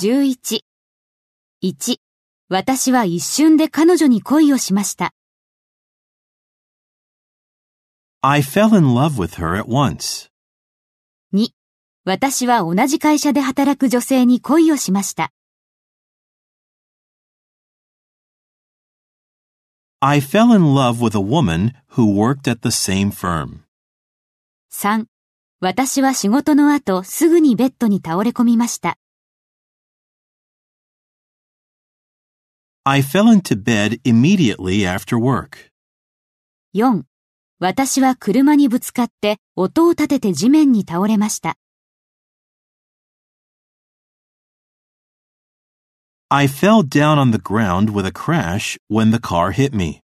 11。1. 私は一瞬で彼女に恋をしました。I fell in love with her at once. 2. 私は同じ会社で働く女性に恋をしました。I fell in love with a woman who worked at the same firm. 3. 私は仕事の後すぐにベッドに倒れ込みました。I fell into bed immediately after work. 4. 私は車にぶつかって音を立てて地面に倒れました。 I fell down on the ground with a crash when the car hit me.